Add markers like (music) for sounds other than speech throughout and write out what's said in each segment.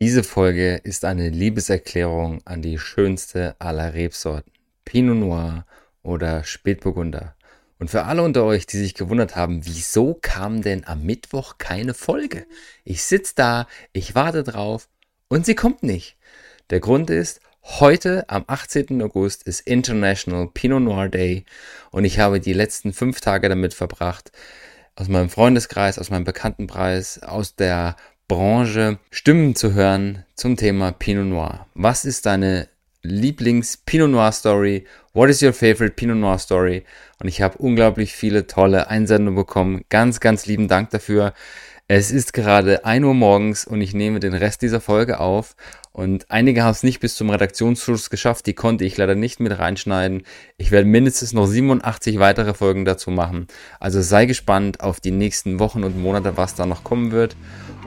Diese Folge ist eine Liebeserklärung an die schönste aller Rebsorten. Pinot Noir oder Spätburgunder. Und für alle unter euch, die sich gewundert haben, wieso kam denn am Mittwoch keine Folge? Ich sitze da, ich warte drauf und sie kommt nicht. Der Grund ist, heute am 18. August ist International Pinot Noir Day und ich habe die letzten fünf Tage damit verbracht, aus meinem Freundeskreis, aus meinem Bekanntenpreis, aus der Branche Stimmen zu hören zum Thema Pinot Noir. Was ist deine Lieblings-Pinot Noir Story? What is your favorite Pinot Noir Story? Und ich habe unglaublich viele tolle Einsendungen bekommen. Ganz, ganz lieben Dank dafür. Es ist gerade 1 Uhr morgens und ich nehme den Rest dieser Folge auf. Und einige haben es nicht bis zum Redaktionsschluss geschafft. Die konnte ich leider nicht mit reinschneiden. Ich werde mindestens noch 87 weitere Folgen dazu machen. Also sei gespannt auf die nächsten Wochen und Monate, was da noch kommen wird.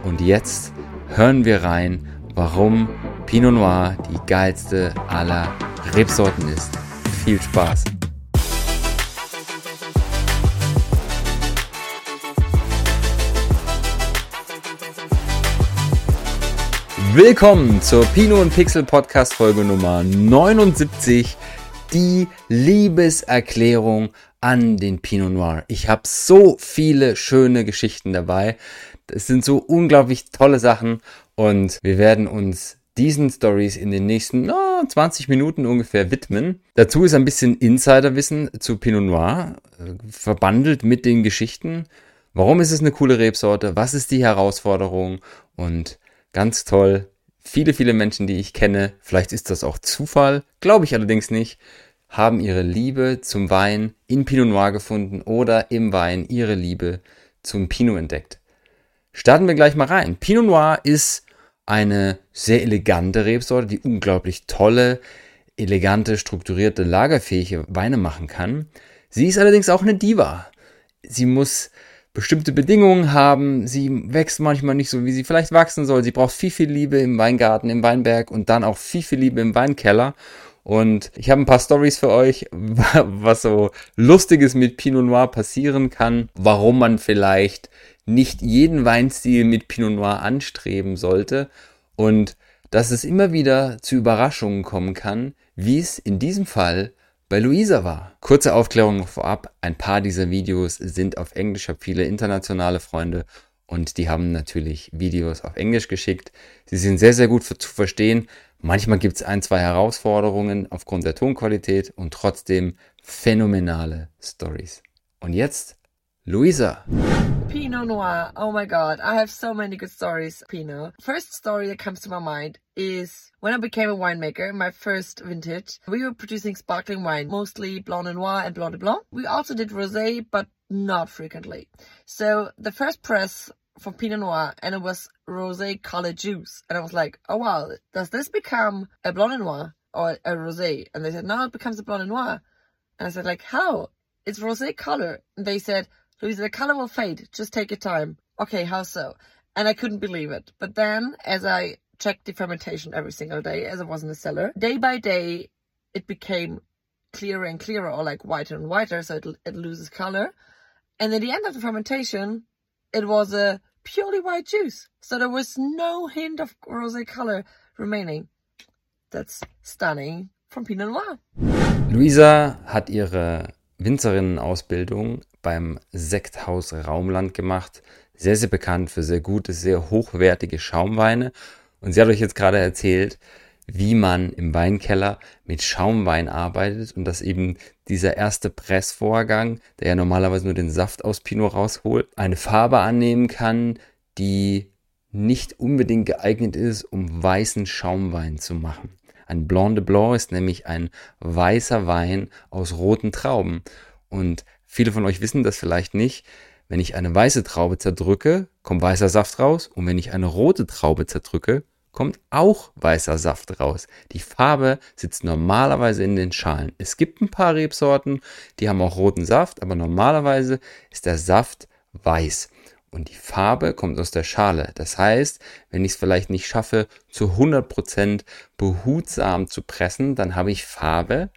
Und jetzt hören wir rein, warum Pinot Noir die geilste aller Rebsorten ist. Viel Spaß! Willkommen zur Pino und Pixel Podcast Folge Nummer 79, die Liebeserklärung an den Pinot Noir. Ich habe so viele schöne Geschichten dabei. Es sind so unglaublich tolle Sachen und wir werden uns diesen Stories in den nächsten oh, 20 Minuten ungefähr widmen. Dazu ist ein bisschen Insiderwissen zu Pinot Noir, äh, verbandelt mit den Geschichten. Warum ist es eine coole Rebsorte? Was ist die Herausforderung? Und ganz toll, viele, viele Menschen, die ich kenne, vielleicht ist das auch Zufall, glaube ich allerdings nicht, haben ihre Liebe zum Wein in Pinot Noir gefunden oder im Wein ihre Liebe zum Pinot entdeckt. Starten wir gleich mal rein. Pinot Noir ist eine sehr elegante Rebsorte, die unglaublich tolle, elegante, strukturierte, lagerfähige Weine machen kann. Sie ist allerdings auch eine Diva. Sie muss bestimmte Bedingungen haben. Sie wächst manchmal nicht so, wie sie vielleicht wachsen soll. Sie braucht viel, viel Liebe im Weingarten, im Weinberg und dann auch viel, viel Liebe im Weinkeller. Und ich habe ein paar Stories für euch, (laughs) was so Lustiges mit Pinot Noir passieren kann, warum man vielleicht nicht jeden Weinstil mit Pinot Noir anstreben sollte und dass es immer wieder zu Überraschungen kommen kann, wie es in diesem Fall bei Luisa war. Kurze Aufklärung vorab, ein paar dieser Videos sind auf Englisch, ich habe viele internationale Freunde und die haben natürlich Videos auf Englisch geschickt. Sie sind sehr, sehr gut zu verstehen. Manchmal gibt es ein, zwei Herausforderungen aufgrund der Tonqualität und trotzdem phänomenale Stories. Und jetzt Luisa. Pinot Noir. Oh my god, I have so many good stories, Pinot. First story that comes to my mind is when I became a winemaker, my first vintage, we were producing sparkling wine, mostly Blanc de Noir and Blanc de Blanc. We also did rosé, but not frequently. So the first press for Pinot Noir and it was rosé colored juice. And I was like, oh wow, does this become a Blanc de Noir or a rosé? And they said, no, it becomes a Blanc de Noir. And I said, like, how? It's rosé color. And they said, Louise, the color will fade. Just take your time. Okay, how so? And I couldn't believe it. But then, as I checked the fermentation every single day, as I was in the cellar, day by day, it became clearer and clearer, or like whiter and whiter, so it, it loses color. And at the end of the fermentation, it was a purely white juice. So there was no hint of rosé color remaining. That's stunning from Pinot Noir. Luisa hat ihre Winzerinnenausbildung beim Sekthaus Raumland gemacht. Sehr, sehr bekannt für sehr gute, sehr hochwertige Schaumweine. Und sie hat euch jetzt gerade erzählt, wie man im Weinkeller mit Schaumwein arbeitet und dass eben dieser erste Pressvorgang, der ja normalerweise nur den Saft aus Pinot rausholt, eine Farbe annehmen kann, die nicht unbedingt geeignet ist, um weißen Schaumwein zu machen. Ein Blanc de Blanc ist nämlich ein weißer Wein aus roten Trauben. Und viele von euch wissen das vielleicht nicht. Wenn ich eine weiße Traube zerdrücke, kommt weißer Saft raus. Und wenn ich eine rote Traube zerdrücke, kommt auch weißer Saft raus. Die Farbe sitzt normalerweise in den Schalen. Es gibt ein paar Rebsorten, die haben auch roten Saft, aber normalerweise ist der Saft weiß und die Farbe kommt aus der Schale. Das heißt, wenn ich es vielleicht nicht schaffe, zu 100% behutsam zu pressen, dann habe ich Farbe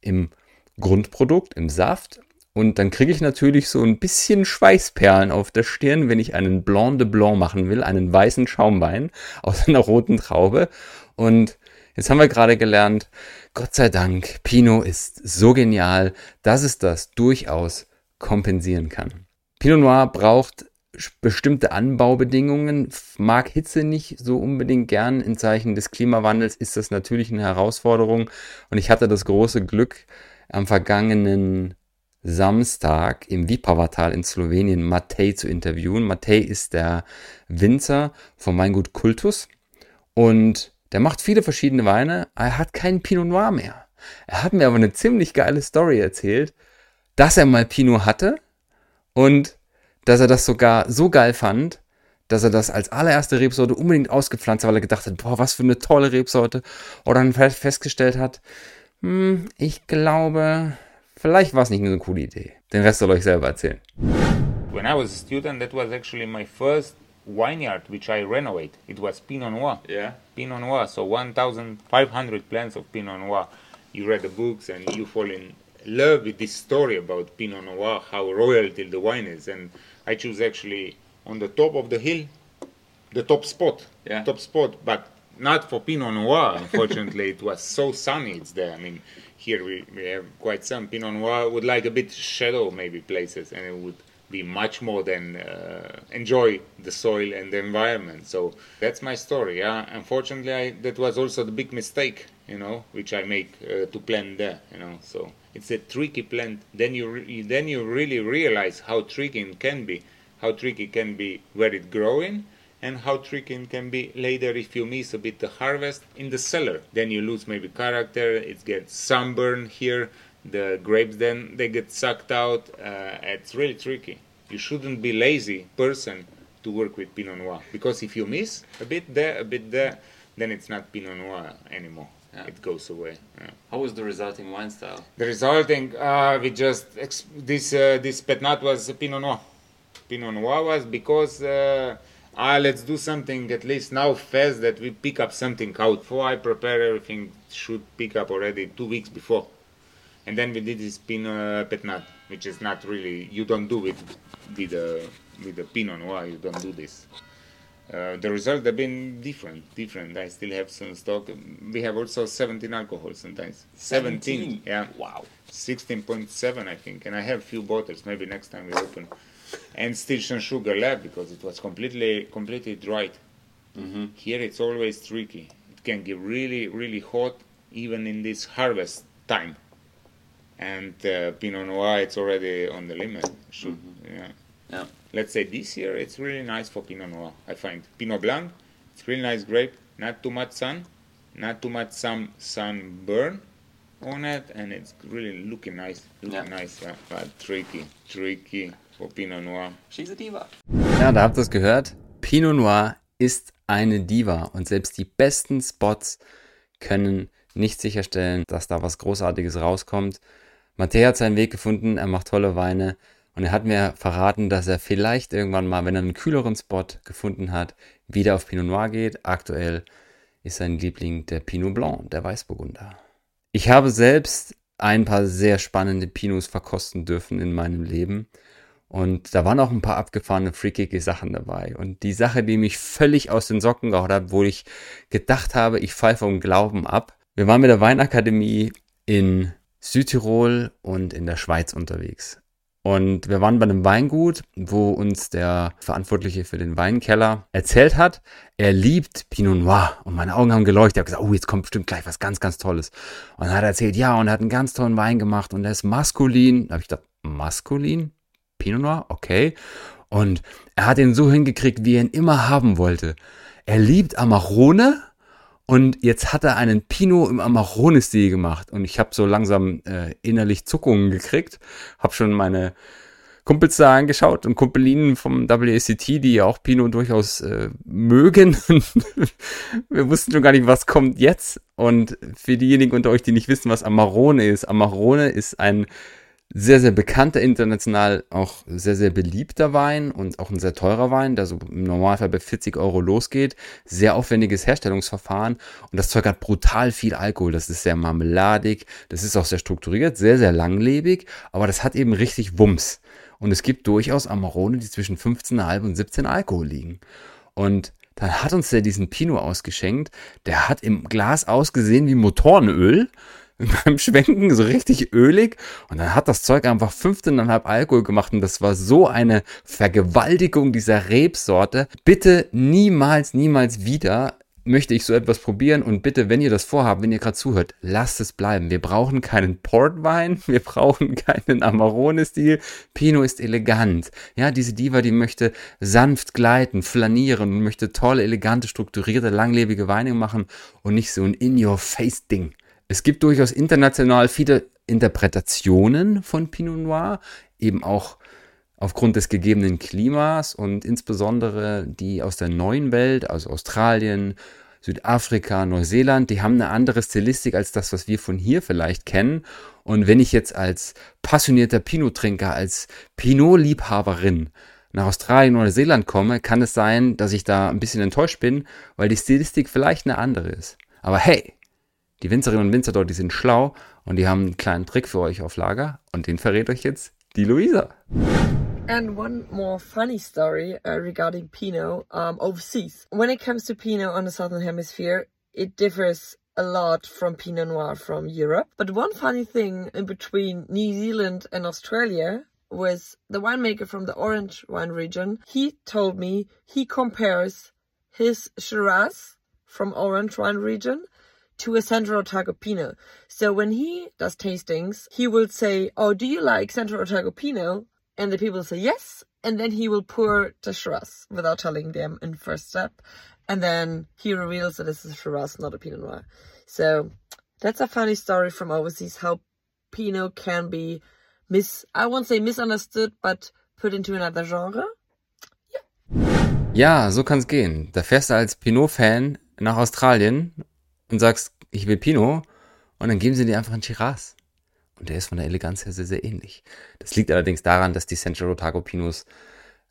im Grundprodukt, im Saft Und dann kriege ich natürlich so ein bisschen Schweißperlen auf der Stirn, wenn ich einen Blanc de Blanc machen will, einen weißen Schaumwein aus einer roten Traube. Und jetzt haben wir gerade gelernt, Gott sei Dank, Pinot ist so genial, dass es das durchaus kompensieren kann. Pinot Noir braucht bestimmte Anbaubedingungen, mag Hitze nicht so unbedingt gern. In Zeichen des Klimawandels ist das natürlich eine Herausforderung. Und ich hatte das große Glück, am vergangenen Samstag im Vipavatal in Slowenien Matej zu interviewen. Matej ist der Winzer vom Weingut Kultus und der macht viele verschiedene Weine. Er hat keinen Pinot Noir mehr. Er hat mir aber eine ziemlich geile Story erzählt, dass er mal Pinot hatte und dass er das sogar so geil fand, dass er das als allererste Rebsorte unbedingt ausgepflanzt hat, weil er gedacht hat, boah, was für eine tolle Rebsorte. Oder dann festgestellt hat, hm, ich glaube, vielleicht war es nicht eine coole Idee. Den Rest soll euch selber erzählen. When I was a student, that was actually my first vineyard which I renovate. It was Pinot Noir. Yeah. Pinot Noir. So 1,500 plants of Pinot Noir. You read the books and you fall in love with this story about Pinot Noir, how royalty the wine is, and I choose actually on the top of the hill, the top spot, Yeah. top spot, but not for Pinot Noir. Unfortunately, (laughs) it was so sunny. It's there. I mean, here we, we have quite some Pinot Noir would like a bit shadow maybe places, and it would be much more than uh, enjoy the soil and the environment. So that's my story. Yeah, unfortunately, I, that was also the big mistake, you know, which I make uh, to plant there. You know, so it's a tricky plant. Then you re- then you really realize how tricky it can be, how tricky it can be where it's growing. And how tricky it can be later if you miss a bit the harvest in the cellar. Then you lose maybe character. It gets sunburn here. The grapes then they get sucked out. Uh, it's really tricky. You shouldn't be lazy person to work with Pinot Noir because if you miss a bit there, a bit there, then it's not Pinot Noir anymore. Yeah. It goes away. Yeah. How was the resulting wine style? The resulting, uh, we just this uh, this Petnat was Pinot Noir. Pinot Noir was because uh, ah let's do something at least now fast that we pick up something out. Before I prepare everything, should pick up already two weeks before, and then we did this Pinot Petnat, which is not really you don't do it with the with the Pinot why You don't do this. Uh, the result have been different, different. I still have some stock. We have also 17 alcohol sometimes. 17, yeah. Wow. 16.7 I think, and I have few bottles. Maybe next time we open, and still some sugar left because it was completely completely dried. Mhm. Here it's always tricky. It can get really really hot even in this harvest time. And uh, Pinot Noir it's already on the limit. Should yeah. Yeah. Let's say this year it's really nice for Pinot Noir. I find Pinot Blanc, it's really nice grape. Not too much sun, not too much some sunburn on it, and it's really looking nice. Looking Yeah. nice, yeah. But tricky, tricky for Pinot Noir. She's a diva. Ja, da habt ihr es gehört. Pinot Noir ist eine Diva und selbst die besten Spots können nicht sicherstellen, dass da was Großartiges rauskommt. Matteo hat seinen Weg gefunden, er macht tolle Weine und er hat mir verraten, dass er vielleicht irgendwann mal, wenn er einen kühleren Spot gefunden hat, wieder auf Pinot Noir geht. Aktuell ist sein Liebling der Pinot Blanc, der Weißburgunder. Ich habe selbst ein paar sehr spannende Pinots verkosten dürfen in meinem Leben. Und da waren auch ein paar abgefahrene, freakige Sachen dabei. Und die Sache, die mich völlig aus den Socken gehauen hat, wo ich gedacht habe, ich falle vom Glauben ab. Wir waren mit der Weinakademie in Südtirol und in der Schweiz unterwegs. Und wir waren bei einem Weingut, wo uns der Verantwortliche für den Weinkeller erzählt hat, er liebt Pinot Noir. Und meine Augen haben geleuchtet. Ich habe gesagt, oh, jetzt kommt bestimmt gleich was ganz, ganz Tolles. Und dann hat er erzählt, ja, und er hat einen ganz tollen Wein gemacht und der ist maskulin. Da habe ich gedacht, maskulin? Pinot Noir? Okay. Und er hat ihn so hingekriegt, wie er ihn immer haben wollte. Er liebt Amarone und jetzt hat er einen Pinot im Amarone-Stil gemacht. Und ich habe so langsam äh, innerlich Zuckungen gekriegt. Habe schon meine Kumpels da angeschaut und Kumpelinen vom WACT, die ja auch Pinot durchaus äh, mögen. (laughs) Wir wussten schon gar nicht, was kommt jetzt. Und für diejenigen unter euch, die nicht wissen, was Amarone ist, Amarone ist ein sehr, sehr bekannter, international auch sehr, sehr beliebter Wein und auch ein sehr teurer Wein, der so im Normalfall bei 40 Euro losgeht. Sehr aufwendiges Herstellungsverfahren und das Zeug hat brutal viel Alkohol. Das ist sehr marmeladig, das ist auch sehr strukturiert, sehr, sehr langlebig, aber das hat eben richtig Wumms. Und es gibt durchaus Amarone, die zwischen 15,5 und 17 Alkohol liegen. Und dann hat uns der diesen Pinot ausgeschenkt. Der hat im Glas ausgesehen wie Motorenöl (laughs) beim Schwenken so richtig ölig und dann hat das Zeug einfach 15,5 Alkohol gemacht und das war so eine Vergewaltigung dieser Rebsorte. Bitte niemals, niemals wieder möchte ich so etwas probieren und bitte, wenn ihr das vorhabt, wenn ihr gerade zuhört, lasst es bleiben. Wir brauchen keinen Portwein, (laughs) wir brauchen keinen Amarone-Stil. Pinot ist elegant. Ja, diese Diva, die möchte sanft gleiten, flanieren und möchte tolle, elegante, strukturierte, langlebige Weine machen und nicht so ein In-Your-Face-Ding. Es gibt durchaus international viele Interpretationen von Pinot Noir, eben auch aufgrund des gegebenen Klimas und insbesondere die aus der neuen Welt, also Australien, Südafrika, Neuseeland, die haben eine andere Stilistik als das, was wir von hier vielleicht kennen. Und wenn ich jetzt als passionierter Pinot-Trinker, als Pinot-Liebhaberin nach Australien oder Neuseeland komme, kann es sein, dass ich da ein bisschen enttäuscht bin, weil die Stilistik vielleicht eine andere ist. Aber hey, die Winzerinnen und Winzer dort, die sind schlau und die haben einen kleinen Trick für euch auf Lager und den verrät euch jetzt die Luisa. And one more funny story uh, regarding Pinot um, overseas. When it comes to Pinot on the Southern Hemisphere, it differs a lot from Pinot Noir from Europe. But one funny thing in between New Zealand and Australia was the winemaker from the Orange wine region. He told me he compares his Shiraz from Orange wine region to a Central Otago Pinot. So when he does tastings, he will say, Oh, do you like Central Otago Pinot? And the people say yes. And then he will pour the Shiraz without telling them in first step. And then he reveals that this is Shiraz, not a Pinot Noir. So that's a funny story from overseas, how Pinot can be mis, I won't say misunderstood, but put into another genre. Ja, ja so kann's gehen. Da fährst du als Pinot-Fan nach Australien und sagst, ich will Pinot, und dann geben sie dir einfach einen Shiraz. Und der ist von der Eleganz her sehr, sehr ähnlich. Das liegt allerdings daran, dass die Central Otago Pinots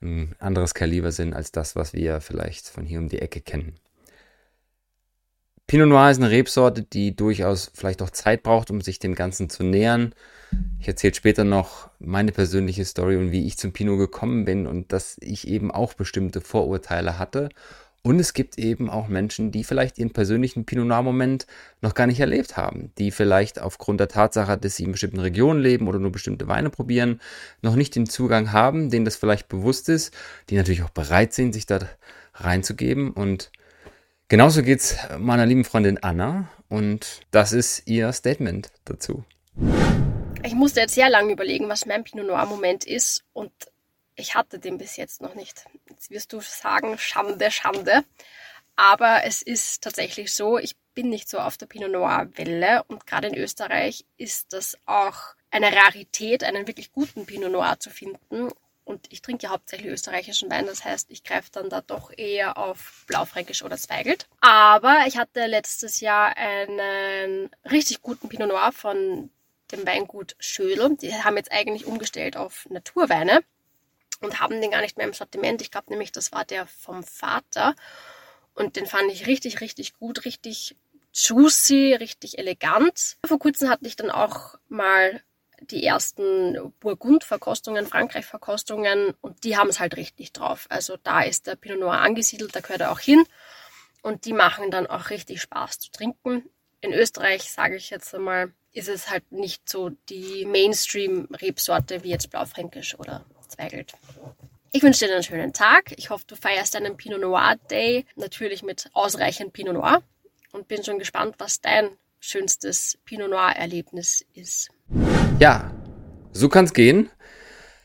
ein anderes Kaliber sind als das, was wir vielleicht von hier um die Ecke kennen. Pinot Noir ist eine Rebsorte, die durchaus vielleicht auch Zeit braucht, um sich dem Ganzen zu nähern. Ich erzähle später noch meine persönliche Story und wie ich zum Pinot gekommen bin und dass ich eben auch bestimmte Vorurteile hatte und es gibt eben auch Menschen, die vielleicht ihren persönlichen Pinot Noir-Moment noch gar nicht erlebt haben, die vielleicht aufgrund der Tatsache, dass sie in bestimmten Regionen leben oder nur bestimmte Weine probieren, noch nicht den Zugang haben, denen das vielleicht bewusst ist, die natürlich auch bereit sind, sich da reinzugeben. Und genauso geht es meiner lieben Freundin Anna und das ist ihr Statement dazu. Ich musste jetzt sehr lange überlegen, was mein Pinot Noir-Moment ist und ich hatte den bis jetzt noch nicht. Jetzt wirst du sagen, Schande, Schande. Aber es ist tatsächlich so, ich bin nicht so auf der Pinot Noir Welle und gerade in Österreich ist das auch eine Rarität, einen wirklich guten Pinot Noir zu finden. Und ich trinke ja hauptsächlich österreichischen Wein, das heißt, ich greife dann da doch eher auf Blaufränkisch oder Zweigelt. Aber ich hatte letztes Jahr einen richtig guten Pinot Noir von dem Weingut Schödel. Die haben jetzt eigentlich umgestellt auf Naturweine und haben den gar nicht mehr im Sortiment. Ich glaube nämlich, das war der vom Vater. Und den fand ich richtig, richtig gut, richtig juicy, richtig elegant. Vor kurzem hatte ich dann auch mal die ersten Burgund-Verkostungen, Frankreich-Verkostungen und die haben es halt richtig drauf. Also da ist der Pinot Noir angesiedelt, da gehört er auch hin und die machen dann auch richtig Spaß zu trinken. In Österreich, sage ich jetzt einmal, ist es halt nicht so die Mainstream-Rebsorte wie jetzt Blaufränkisch oder Zweigelt. Ich wünsche dir einen schönen Tag. Ich hoffe, du feierst deinen Pinot Noir Day natürlich mit ausreichend Pinot Noir und bin schon gespannt, was dein schönstes Pinot Noir Erlebnis ist. Ja, so kann's gehen.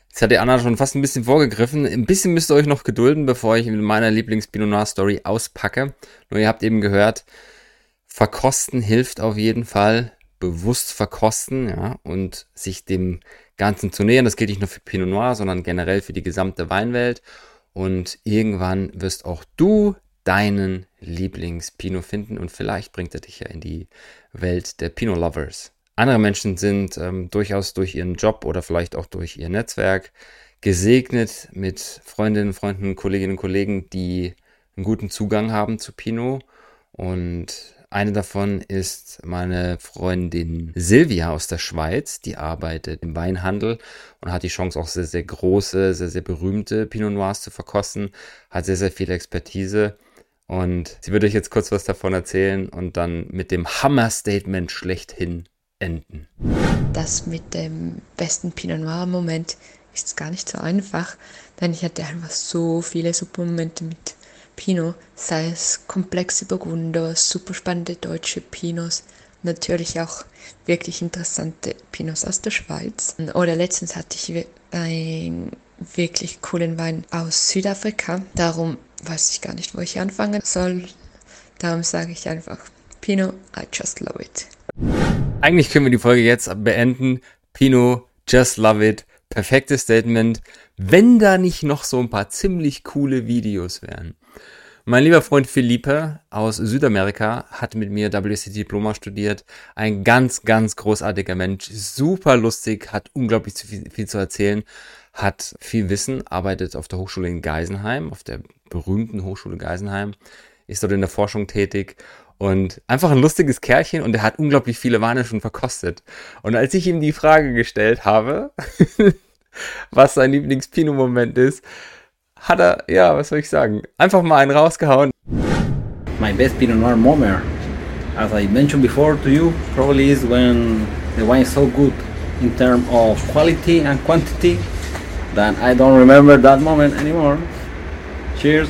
Jetzt hat die Anna schon fast ein bisschen vorgegriffen. Ein bisschen müsst ihr euch noch gedulden, bevor ich mit meiner Lieblings-Pinot Noir Story auspacke. Nur ihr habt eben gehört, verkosten hilft auf jeden Fall bewusst verkosten, ja, und sich dem Ganzen zu nähern. Das gilt nicht nur für Pinot Noir, sondern generell für die gesamte Weinwelt. Und irgendwann wirst auch du deinen Lieblings-Pinot finden und vielleicht bringt er dich ja in die Welt der Pinot Lovers Andere Menschen sind ähm, durchaus durch ihren Job oder vielleicht auch durch ihr Netzwerk gesegnet mit Freundinnen, Freunden, Kolleginnen und Kollegen, die einen guten Zugang haben zu Pinot. Und eine davon ist meine Freundin Silvia aus der Schweiz, die arbeitet im Weinhandel und hat die Chance auch sehr, sehr große, sehr, sehr berühmte Pinot Noirs zu verkosten, hat sehr, sehr viel Expertise und sie würde euch jetzt kurz was davon erzählen und dann mit dem Hammer-Statement schlechthin enden. Das mit dem besten Pinot Noir-Moment ist gar nicht so einfach, denn ich hatte einfach so viele super Momente mit Pinot, sei es komplexe Burgunder, super spannende deutsche Pinots, natürlich auch wirklich interessante Pinots aus der Schweiz. Oder letztens hatte ich einen wirklich coolen Wein aus Südafrika. Darum weiß ich gar nicht, wo ich anfangen soll. Darum sage ich einfach, Pinot, I just love it. Eigentlich können wir die Folge jetzt beenden. Pinot, just love it. Perfektes Statement. Wenn da nicht noch so ein paar ziemlich coole Videos wären. Mein lieber Freund Philippe aus Südamerika hat mit mir WC Diploma studiert. Ein ganz, ganz großartiger Mensch. Super lustig, hat unglaublich viel, viel zu erzählen, hat viel Wissen, arbeitet auf der Hochschule in Geisenheim, auf der berühmten Hochschule Geisenheim, ist dort in der Forschung tätig und einfach ein lustiges Kerlchen und er hat unglaublich viele Weine schon verkostet. Und als ich ihm die Frage gestellt habe, (laughs) was sein Lieblings-Pinot-Moment ist, hat er, ja, was soll ich sagen, einfach mal einen rausgehauen. My best Pinot Noir moment, as I mentioned before to you, probably is when the wine is so good in terms of quality and quantity that I don't remember that moment anymore. Cheers!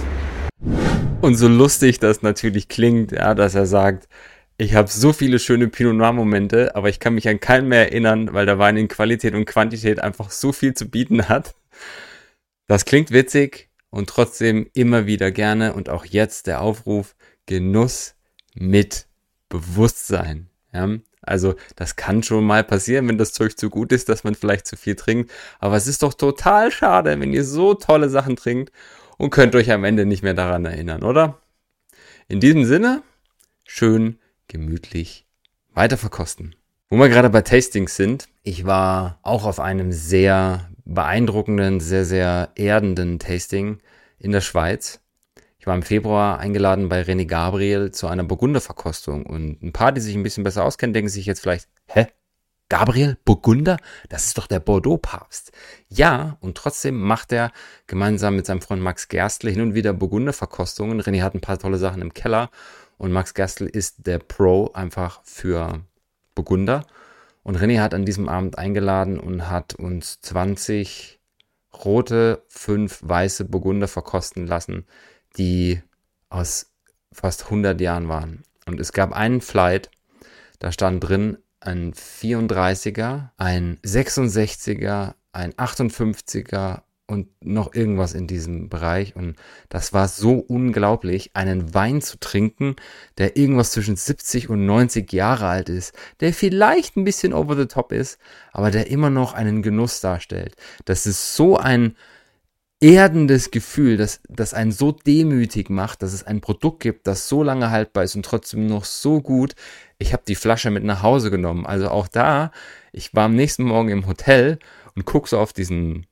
Und so lustig das natürlich klingt, ja, dass er sagt, ich habe so viele schöne Pinot Noir Momente, aber ich kann mich an keinen mehr erinnern, weil der Wein in Qualität und Quantität einfach so viel zu bieten hat. Das klingt witzig und trotzdem immer wieder gerne und auch jetzt der Aufruf Genuss mit Bewusstsein. Ja? Also das kann schon mal passieren, wenn das Zeug zu gut ist, dass man vielleicht zu viel trinkt. Aber es ist doch total schade, wenn ihr so tolle Sachen trinkt und könnt euch am Ende nicht mehr daran erinnern, oder? In diesem Sinne, schön gemütlich weiter verkosten. Wo wir gerade bei Tastings sind, ich war auch auf einem sehr beeindruckenden, sehr, sehr erdenden Tasting in der Schweiz. Ich war im Februar eingeladen bei René Gabriel zu einer Burgunderverkostung und ein paar, die sich ein bisschen besser auskennen, denken sich jetzt vielleicht, hä? Gabriel Burgunder, das ist doch der Bordeaux-Papst. Ja, und trotzdem macht er gemeinsam mit seinem Freund Max Gerstle hin und wieder Burgunderverkostungen. René hat ein paar tolle Sachen im Keller und Max Gerstle ist der Pro einfach für Burgunder. Und René hat an diesem Abend eingeladen und hat uns 20 rote, 5 weiße Burgunder verkosten lassen, die aus fast 100 Jahren waren. Und es gab einen Flight, da stand drin ein 34er, ein 66er, ein 58er und noch irgendwas in diesem Bereich. Und das war so unglaublich, einen Wein zu trinken, der irgendwas zwischen 70 und 90 Jahre alt ist, der vielleicht ein bisschen over the top ist, aber der immer noch einen Genuss darstellt. Das ist so ein erdendes Gefühl, das, das einen so demütig macht, dass es ein Produkt gibt, das so lange haltbar ist und trotzdem noch so gut. Ich habe die Flasche mit nach Hause genommen. Also auch da, ich war am nächsten Morgen im Hotel und guck so auf diesen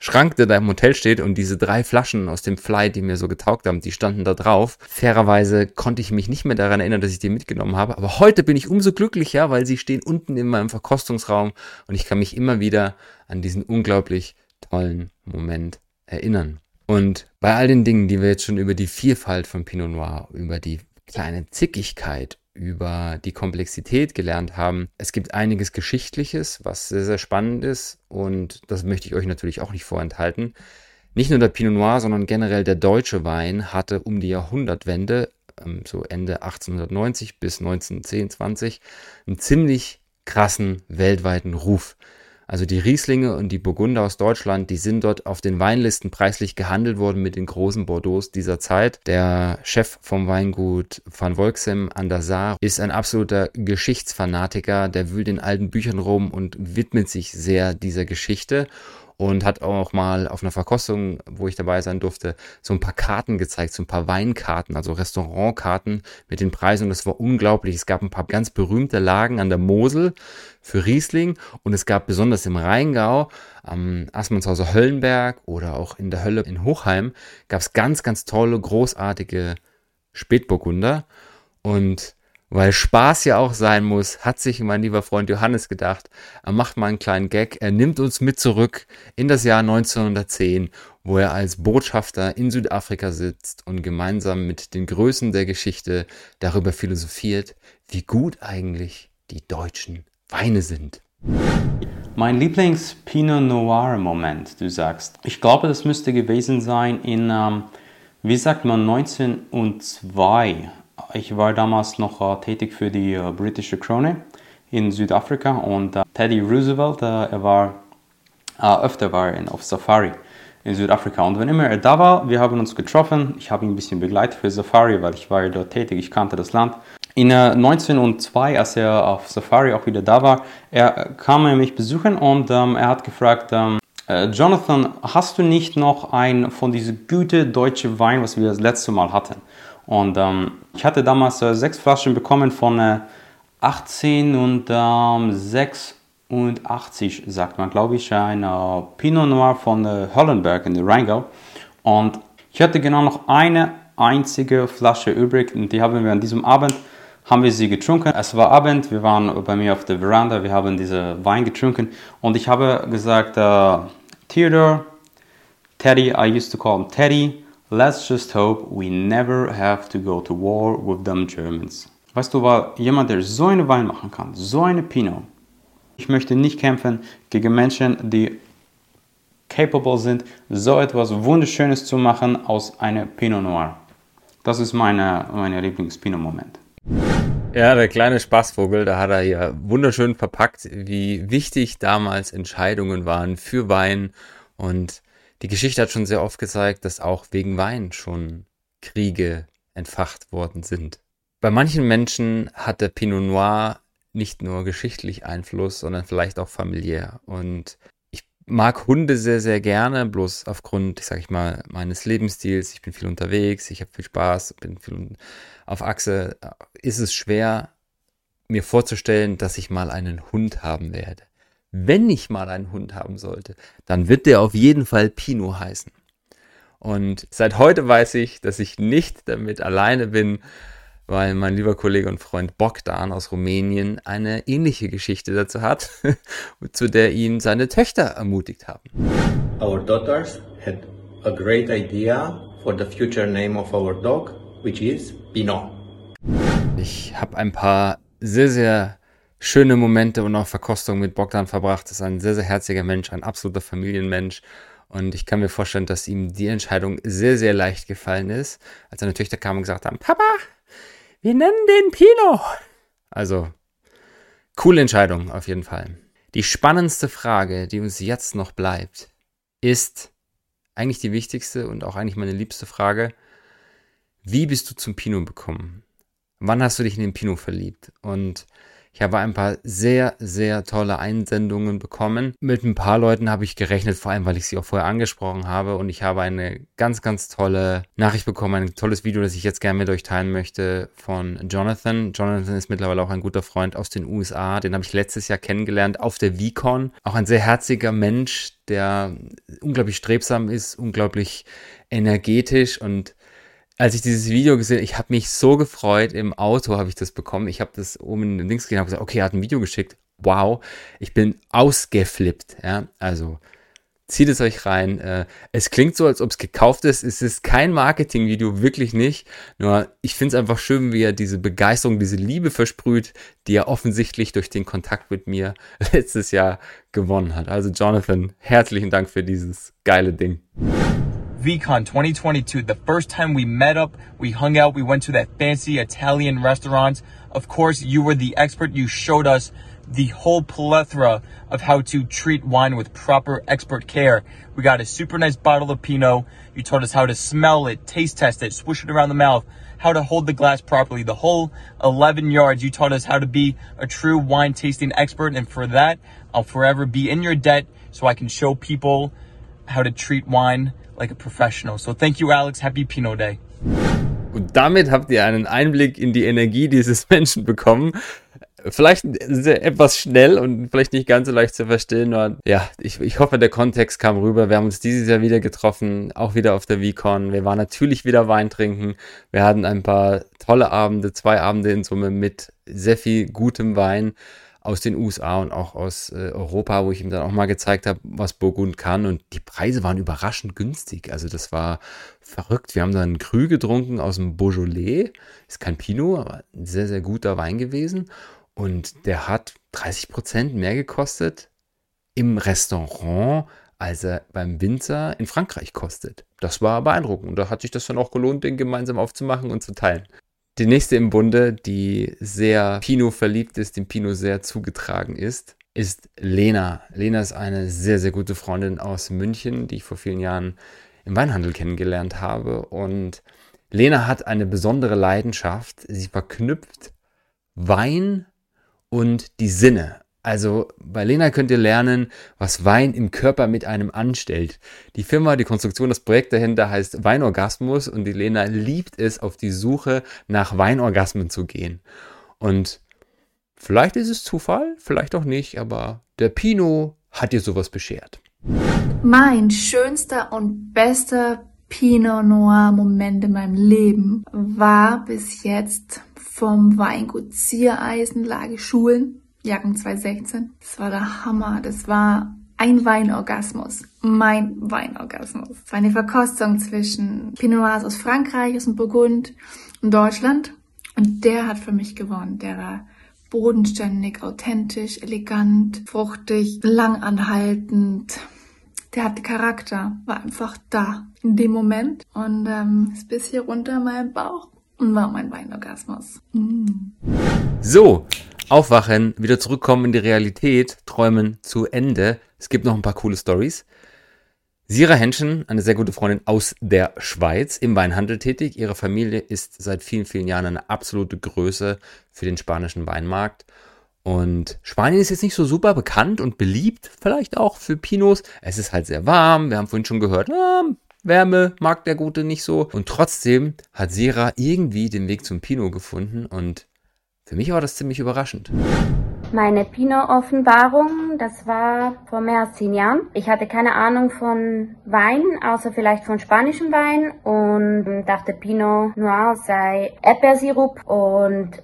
Schrank, der da im Hotel steht und diese drei Flaschen aus dem Fly, die mir so getaugt haben, die standen da drauf. Fairerweise konnte ich mich nicht mehr daran erinnern, dass ich die mitgenommen habe. Aber heute bin ich umso glücklicher, weil sie stehen unten in meinem Verkostungsraum und ich kann mich immer wieder an diesen unglaublich tollen Moment erinnern. Und bei all den Dingen, die wir jetzt schon über die Vielfalt von Pinot Noir, über die kleine Zickigkeit, über die Komplexität gelernt haben. Es gibt einiges Geschichtliches, was sehr, sehr spannend ist und das möchte ich euch natürlich auch nicht vorenthalten. Nicht nur der Pinot Noir, sondern generell der deutsche Wein hatte um die Jahrhundertwende, ähm, so Ende 1890 bis 1910, 20, einen ziemlich krassen weltweiten Ruf. Also die Rieslinge und die Burgunder aus Deutschland, die sind dort auf den Weinlisten preislich gehandelt worden mit den großen Bordeaux dieser Zeit. Der Chef vom Weingut Van Volksem an der Saar ist ein absoluter Geschichtsfanatiker, der wühlt in alten Büchern rum und widmet sich sehr dieser Geschichte. Und hat auch mal auf einer Verkostung, wo ich dabei sein durfte, so ein paar Karten gezeigt, so ein paar Weinkarten, also Restaurantkarten mit den Preisen. Und das war unglaublich. Es gab ein paar ganz berühmte Lagen an der Mosel für Riesling. Und es gab besonders im Rheingau am Assmannshauser Höllenberg oder auch in der Hölle in Hochheim gab es ganz, ganz tolle, großartige Spätburgunder. Und weil Spaß ja auch sein muss, hat sich mein lieber Freund Johannes gedacht, er macht mal einen kleinen Gag, er nimmt uns mit zurück in das Jahr 1910, wo er als Botschafter in Südafrika sitzt und gemeinsam mit den Größen der Geschichte darüber philosophiert, wie gut eigentlich die deutschen Weine sind. Mein Lieblings-Pinot Noir-Moment, du sagst. Ich glaube, das müsste gewesen sein in, ähm, wie sagt man, 1902 ich war damals noch äh, tätig für die äh, britische Krone in Südafrika und äh, Teddy Roosevelt, er war öfter war in, auf Safari in Südafrika und wenn immer er da war, wir haben uns getroffen, ich habe ihn ein bisschen begleitet für Safari, weil ich war dort tätig, ich kannte das Land. In 1902, äh, als er auf Safari auch wieder da war, er kam er mich besuchen und ähm, er hat gefragt, ähm, Jonathan, hast du nicht noch ein von diesem gute deutsche Wein, was wir das letzte Mal hatten? Und ähm, ich hatte damals äh, sechs Flaschen bekommen von äh, 18 und ähm, 86, sagt man, glaube ich, ein äh, Pinot Noir von äh, Hollenberg in der Rheingau. Und ich hatte genau noch eine einzige Flasche übrig und die haben wir an diesem Abend haben wir sie getrunken. Es war Abend, wir waren bei mir auf der Veranda, wir haben diese Wein getrunken und ich habe gesagt, äh, Theodore, Teddy, I used to call him Teddy, Let's just hope we never have to go to war with them Germans. Weißt du, war jemand, der so eine Wein machen kann, so eine Pinot. Ich möchte nicht kämpfen gegen Menschen, die capable sind, so etwas Wunderschönes zu machen aus einer Pinot Noir. Das ist meine, meine Lieblings-Pinot-Moment. Ja, der kleine Spaßvogel, da hat er ja wunderschön verpackt, wie wichtig damals Entscheidungen waren für Wein und die Geschichte hat schon sehr oft gezeigt, dass auch wegen Wein schon Kriege entfacht worden sind. Bei manchen Menschen hat der Pinot Noir nicht nur geschichtlich Einfluss, sondern vielleicht auch familiär. Und ich mag Hunde sehr, sehr gerne, bloß aufgrund, sag ich mal, meines Lebensstils. Ich bin viel unterwegs, ich habe viel Spaß, bin viel auf Achse. Ist es schwer, mir vorzustellen, dass ich mal einen Hund haben werde wenn ich mal einen Hund haben sollte, dann wird der auf jeden Fall Pino heißen. Und seit heute weiß ich, dass ich nicht damit alleine bin, weil mein lieber Kollege und Freund Bogdan aus Rumänien eine ähnliche Geschichte dazu hat, (laughs) zu der ihn seine Töchter ermutigt haben. Our daughters had a great idea for the future name of our dog, which is Pinot. Ich habe ein paar sehr, sehr schöne Momente und auch Verkostung mit Bogdan verbracht. Ist ein sehr, sehr herziger Mensch, ein absoluter Familienmensch. Und ich kann mir vorstellen, dass ihm die Entscheidung sehr, sehr leicht gefallen ist, als seine Töchter kamen und gesagt haben, Papa, wir nennen den Pino. Also, coole Entscheidung auf jeden Fall. Die spannendste Frage, die uns jetzt noch bleibt, ist eigentlich die wichtigste und auch eigentlich meine liebste Frage. Wie bist du zum Pinot gekommen? Wann hast du dich in den Pinot verliebt? Und ich habe ein paar sehr, sehr tolle Einsendungen bekommen. Mit ein paar Leuten habe ich gerechnet, vor allem weil ich sie auch vorher angesprochen habe. Und ich habe eine ganz, ganz tolle Nachricht bekommen, ein tolles Video, das ich jetzt gerne mit euch teilen möchte von Jonathan. Jonathan ist mittlerweile auch ein guter Freund aus den USA. Den habe ich letztes Jahr kennengelernt auf der VCon. Auch ein sehr herziger Mensch, der unglaublich strebsam ist, unglaublich energetisch und als ich dieses Video gesehen, ich habe mich so gefreut. Im Auto habe ich das bekommen. Ich habe das oben Links gesehen, habe gesagt, okay, er hat ein Video geschickt. Wow, ich bin ausgeflippt. Ja, also zieht es euch rein. Äh, es klingt so, als ob es gekauft ist. Es ist kein Marketingvideo, wirklich nicht. Nur ich finde es einfach schön, wie er diese Begeisterung, diese Liebe versprüht, die er offensichtlich durch den Kontakt mit mir (laughs) letztes Jahr gewonnen hat. Also Jonathan, herzlichen Dank für dieses geile Ding. VCon 2022, the first time we met up, we hung out, we went to that fancy Italian restaurant. Of course, you were the expert. You showed us the whole plethora of how to treat wine with proper expert care. We got a super nice bottle of Pinot. You taught us how to smell it, taste test it, swish it around the mouth, how to hold the glass properly. The whole 11 yards, you taught us how to be a true wine tasting expert. And for that, I'll forever be in your debt so I can show people how to treat wine like a professional. So thank you, Alex. Happy Pinot Day. Und damit habt ihr einen Einblick in die Energie dieses (laughs) Menschen bekommen. Vielleicht etwas schnell und vielleicht nicht ganz so leicht zu verstehen. Aber ja, ich, ich hoffe, der Kontext kam rüber. Wir haben uns dieses Jahr wieder getroffen, auch wieder auf der VCon. Wir waren natürlich wieder Wein trinken. Wir hatten ein paar tolle Abende, zwei Abende in Summe mit sehr viel gutem Wein aus den USA und auch aus äh, Europa, wo ich ihm dann auch mal gezeigt habe, was Burgund kann. Und die Preise waren überraschend günstig. Also das war verrückt. Wir haben dann einen Krü getrunken aus dem Beaujolais. Ist kein Pinot, aber ein sehr, sehr guter Wein gewesen. Und der hat 30 Prozent mehr gekostet im Restaurant, als er beim Winzer in Frankreich kostet. Das war beeindruckend. Und da hat sich das dann auch gelohnt, den gemeinsam aufzumachen und zu teilen. Die nächste im Bunde, die sehr Pinot verliebt ist, dem Pinot sehr zugetragen ist, ist Lena. Lena ist eine sehr, sehr gute Freundin aus München, die ich vor vielen Jahren im Weinhandel kennengelernt habe. Und Lena hat eine besondere Leidenschaft. Sie verknüpft Wein und die Sinne. Also bei Lena könnt ihr lernen, was Wein im Körper mit einem anstellt. Die Firma, die Konstruktion, das Projekt dahinter heißt Weinorgasmus und die Lena liebt es, auf die Suche nach Weinorgasmen zu gehen. Und vielleicht ist es Zufall, vielleicht auch nicht, aber der Pinot hat dir sowas beschert. Mein schönster und bester Pinot Noir Moment in meinem Leben war bis jetzt vom Weingut Ziereisenlage Schulen Jahren 2016. Das war der Hammer. Das war ein Weinorgasmus. Mein Weinorgasmus. Es war eine Verkostung zwischen Pinot Noirs aus Frankreich, aus dem Burgund und Deutschland. Und der hat für mich gewonnen. Der war bodenständig, authentisch, elegant, fruchtig, langanhaltend. Der hatte Charakter, war einfach da in dem Moment und ähm, ist bis hier runter meinem Bauch und war mein Weinorgasmus. Mm. So, aufwachen, wieder zurückkommen in die Realität, träumen zu Ende. Es gibt noch ein paar coole Stories. Sira Henschen, eine sehr gute Freundin aus der Schweiz, im Weinhandel tätig. Ihre Familie ist seit vielen, vielen Jahren eine absolute Größe für den spanischen Weinmarkt. Und Spanien ist jetzt nicht so super bekannt und beliebt, vielleicht auch für Pinos. Es ist halt sehr warm. Wir haben vorhin schon gehört, ah, Wärme mag der Gute nicht so. Und trotzdem hat Sira irgendwie den Weg zum Pinot gefunden und für mich war das ziemlich überraschend. Meine Pinot-Offenbarung, das war vor mehr als zehn Jahren. Ich hatte keine Ahnung von Wein, außer vielleicht von spanischem Wein und dachte Pinot Noir sei Erdbeersirup und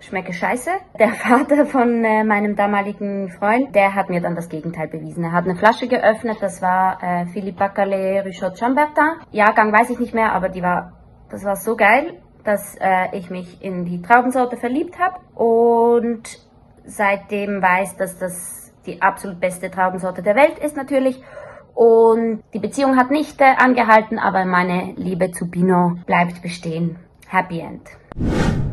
schmecke scheiße. Der (laughs) Vater von äh, meinem damaligen Freund, der hat mir dann das Gegenteil bewiesen. Er hat eine Flasche geöffnet, das war äh, Philippe Bacalé Richot Chambertin. Jahrgang weiß ich nicht mehr, aber die war, das war so geil dass äh, ich mich in die Traubensorte verliebt habe und seitdem weiß, dass das die absolut beste Traubensorte der Welt ist natürlich. Und die Beziehung hat nicht äh, angehalten, aber meine Liebe zu Pinot bleibt bestehen. Happy End.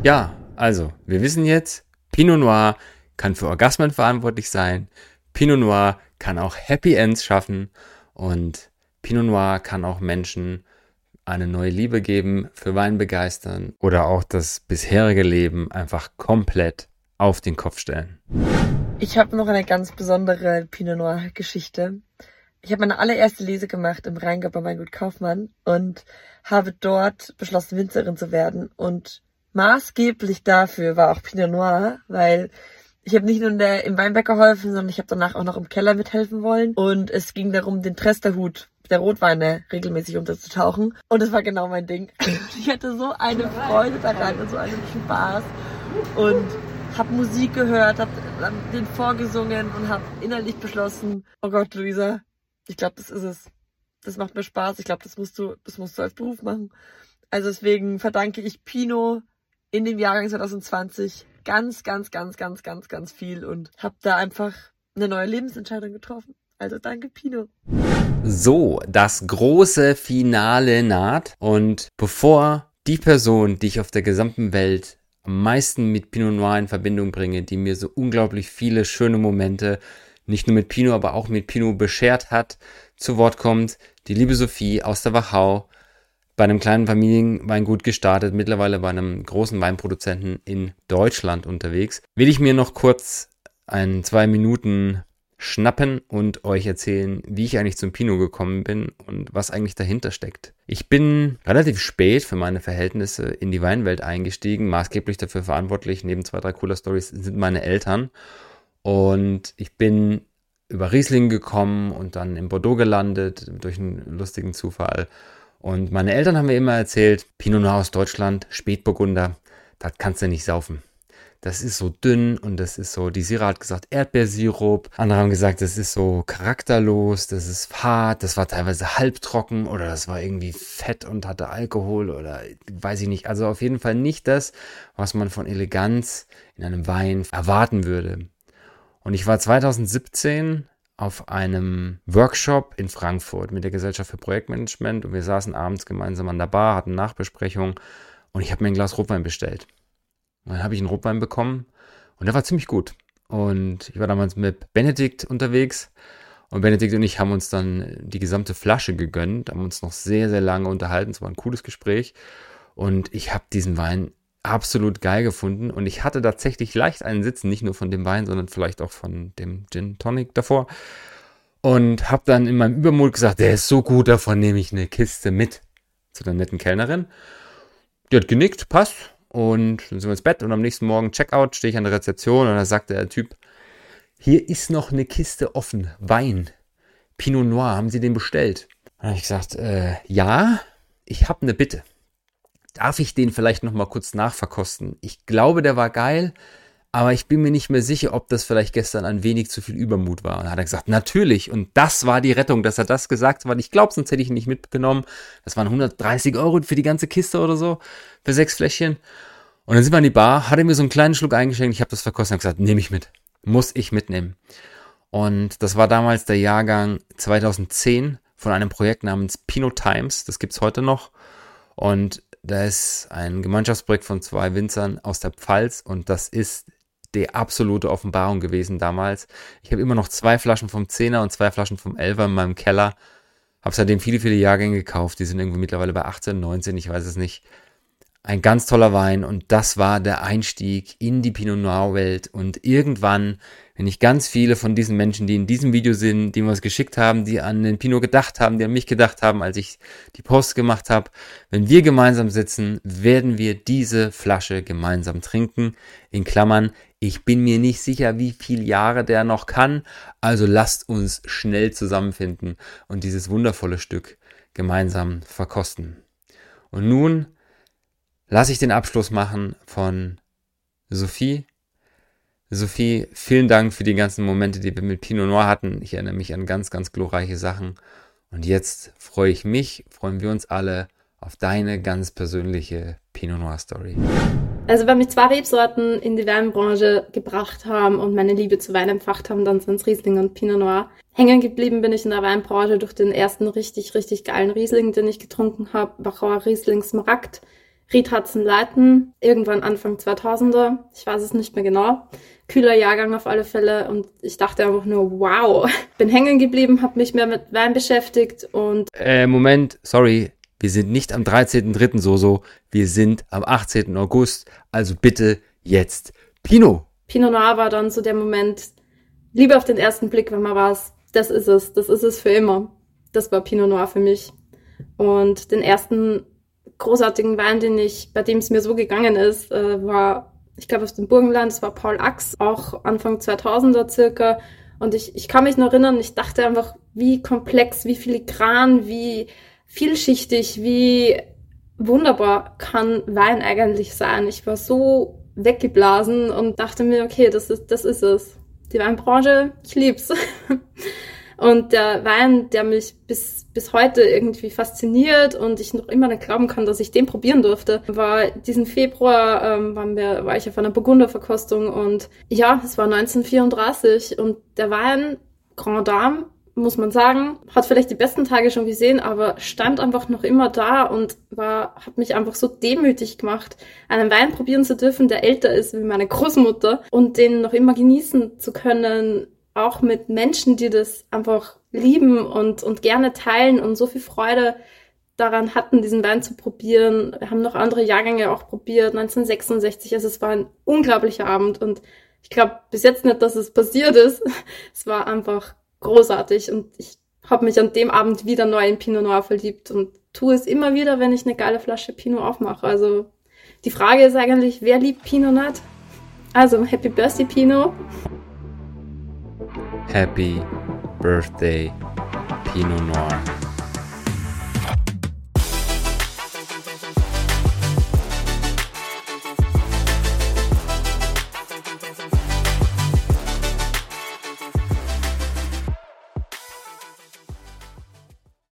Ja, also, wir wissen jetzt, Pinot Noir kann für Orgasmen verantwortlich sein. Pinot Noir kann auch Happy Ends schaffen. Und Pinot Noir kann auch Menschen eine neue Liebe geben, für Wein begeistern oder auch das bisherige Leben einfach komplett auf den Kopf stellen. Ich habe noch eine ganz besondere Pinot Noir Geschichte. Ich habe meine allererste Lese gemacht im Rheingau bei Weingut Kaufmann und habe dort beschlossen, Winzerin zu werden. Und maßgeblich dafür war auch Pinot Noir, weil ich habe nicht nur in der, im Weinberg geholfen, sondern ich habe danach auch noch im Keller mithelfen wollen. Und es ging darum, den Tresterhut der Rotweine regelmäßig unterzutauchen. Und das war genau mein Ding. (laughs) Ich hatte so eine Freude daran und so einen Spaß. Und habe Musik gehört, habe den vorgesungen und habe innerlich beschlossen, oh Gott, Luisa, ich glaube, das ist es. Das macht mir Spaß. Ich glaube, das musst du, das musst du als Beruf machen. Also deswegen verdanke ich Pino in dem Jahrgang 2020 ganz, ganz, ganz, ganz, ganz, ganz viel und habe da einfach eine neue Lebensentscheidung getroffen. Also danke, Pino. So, das große Finale naht. Und bevor die Person, die ich auf der gesamten Welt am meisten mit Pinot Noir in Verbindung bringe, die mir so unglaublich viele schöne Momente, nicht nur mit Pinot, aber auch mit Pinot beschert hat, zu Wort kommt, die liebe Sophie aus der Wachau. Bei einem kleinen Familienweingut gestartet, mittlerweile bei einem großen Weinproduzenten in Deutschland unterwegs. Will ich mir noch kurz ein zwei Minuten schnappen und euch erzählen, wie ich eigentlich zum Pinot gekommen bin und was eigentlich dahinter steckt. Ich bin relativ spät für meine Verhältnisse in die Weinwelt eingestiegen. Maßgeblich dafür verantwortlich, neben zwei, drei cooler Stories, sind meine Eltern. Und ich bin über Riesling gekommen und dann in Bordeaux gelandet, durch einen lustigen Zufall. Und meine Eltern haben mir immer erzählt, Pinot Noir aus Deutschland, Spätburgunder, das kannst du nicht saufen das ist so dünn und das ist so, die Sira hat gesagt Erdbeersirup, andere haben gesagt, das ist so charakterlos, das ist hart, das war teilweise halbtrocken oder das war irgendwie fett und hatte Alkohol oder weiß ich nicht. Also auf jeden Fall nicht das, was man von Eleganz in einem Wein erwarten würde. Und ich war 2017 auf einem Workshop in Frankfurt mit der Gesellschaft für Projektmanagement und wir saßen abends gemeinsam an der Bar, hatten Nachbesprechung und ich habe mir ein Glas Rotwein bestellt. Und dann habe ich einen Rotwein bekommen und der war ziemlich gut. Und ich war damals mit Benedikt unterwegs und Benedikt und ich haben uns dann die gesamte Flasche gegönnt, haben uns noch sehr, sehr lange unterhalten. Es war ein cooles Gespräch und ich habe diesen Wein absolut geil gefunden und ich hatte tatsächlich leicht einen Sitzen, nicht nur von dem Wein, sondern vielleicht auch von dem Gin Tonic davor und habe dann in meinem Übermut gesagt, der ist so gut, davon nehme ich eine Kiste mit zu der netten Kellnerin. Die hat genickt, passt, und dann sind wir ins Bett und am nächsten Morgen Checkout, stehe ich an der Rezeption und da sagt der Typ, hier ist noch eine Kiste offen, Wein, Pinot Noir, haben Sie den bestellt? Dann habe ich gesagt, äh, ja, ich habe eine Bitte. Darf ich den vielleicht noch mal kurz nachverkosten? Ich glaube, der war geil, aber ich bin mir nicht mehr sicher, ob das vielleicht gestern ein wenig zu viel Übermut war. Und dann hat er gesagt, natürlich. Und das war die Rettung, dass er das gesagt hat, ich glaube, sonst hätte ich ihn nicht mitgenommen. Das waren 130 Euro für die ganze Kiste oder so, für sechs Fläschchen. Und dann sind wir in die Bar, hat er mir so einen kleinen Schluck eingeschenkt, ich habe das verkostet und gesagt, nehme ich mit. Muss ich mitnehmen. Und das war damals der Jahrgang 2010 von einem Projekt namens Pinot Times. Das gibt's heute noch. Und da ist ein Gemeinschaftsprojekt von zwei Winzern aus der Pfalz und das ist die absolute Offenbarung gewesen damals. Ich habe immer noch zwei Flaschen vom Zehner und zwei Flaschen vom Elfer in meinem Keller. Habe seitdem viele, viele Jahrgänge gekauft. Die sind irgendwie mittlerweile bei 18, 19, ich weiß es nicht. Ein ganz toller Wein und das war der Einstieg in die Pinot Noir Welt und irgendwann, wenn ich ganz viele von diesen Menschen, die in diesem Video sind, die mir was geschickt haben, die an den Pinot gedacht haben, die an mich gedacht haben, als ich die Post gemacht habe, wenn wir gemeinsam sitzen, werden wir diese Flasche gemeinsam trinken. In Klammern, ich bin mir nicht sicher, wie viele Jahre der noch kann, also lasst uns schnell zusammenfinden und dieses wundervolle Stück gemeinsam verkosten. Und nun lasse ich den Abschluss machen von Sophie. Sophie, vielen Dank für die ganzen Momente, die wir mit Pinot Noir hatten. Ich erinnere mich an ganz, ganz glorreiche Sachen. Und jetzt freue ich mich, freuen wir uns alle auf deine ganz persönliche Pinot Noir Story. Also wenn mich zwei Rebsorten in die Weinbranche gebracht haben und meine Liebe zu Wein empfacht haben, dann sind es Riesling und Pinot Noir. Hängen geblieben bin ich in der Weinbranche durch den ersten richtig, richtig geilen Riesling, den ich getrunken habe, Wachauer Riesling Smaragd. Riedhatzen Leiten, irgendwann Anfang 2000er, ich weiß es nicht mehr genau. Kühler Jahrgang auf alle Fälle und ich dachte einfach nur, wow, (laughs) bin hängen geblieben, habe mich mehr mit Wein beschäftigt und... Äh, Moment, sorry, wir sind nicht am 13.3. so so, wir sind am 18. August, also bitte jetzt Pinot. Pinot Noir war dann so der Moment, lieber auf den ersten Blick, wenn man weiß, das ist es, das ist es für immer. Das war Pinot Noir für mich. Und den ersten großartigen Wein, den ich, bei dem es mir so gegangen ist, äh, war, ich glaube, aus dem Burgenland, das war Paul Ax, auch Anfang 2000er circa. Und ich, ich kann mich noch erinnern, ich dachte einfach, wie komplex, wie filigran, wie vielschichtig, wie wunderbar kann Wein eigentlich sein. Ich war so weggeblasen und dachte mir, okay, das ist, das ist es. Die Weinbranche, ich lieb's. (laughs) Und der Wein, der mich bis, bis heute irgendwie fasziniert und ich noch immer nicht glauben kann, dass ich den probieren durfte, war diesen Februar, ähm, waren wir, war ich auf einer Burgunderverkostung und ja, es war 1934 und der Wein Grand Dame muss man sagen, hat vielleicht die besten Tage schon gesehen, aber stand einfach noch immer da und war, hat mich einfach so demütig gemacht, einen Wein probieren zu dürfen, der älter ist wie meine Großmutter und den noch immer genießen zu können, auch mit Menschen, die das einfach lieben und, und gerne teilen und so viel Freude daran hatten, diesen Wein zu probieren. Wir haben noch andere Jahrgänge auch probiert, 1966. Also es war ein unglaublicher Abend und ich glaube bis jetzt nicht, dass es passiert ist. (laughs) Es war einfach großartig und ich habe mich an dem Abend wieder neu in Pinot Noir verliebt und tue es immer wieder, wenn ich eine geile Flasche Pinot aufmache. Also die Frage ist eigentlich, wer liebt Pinot nicht? Also Happy Birthday Pinot. Happy Birthday Pinot Noir.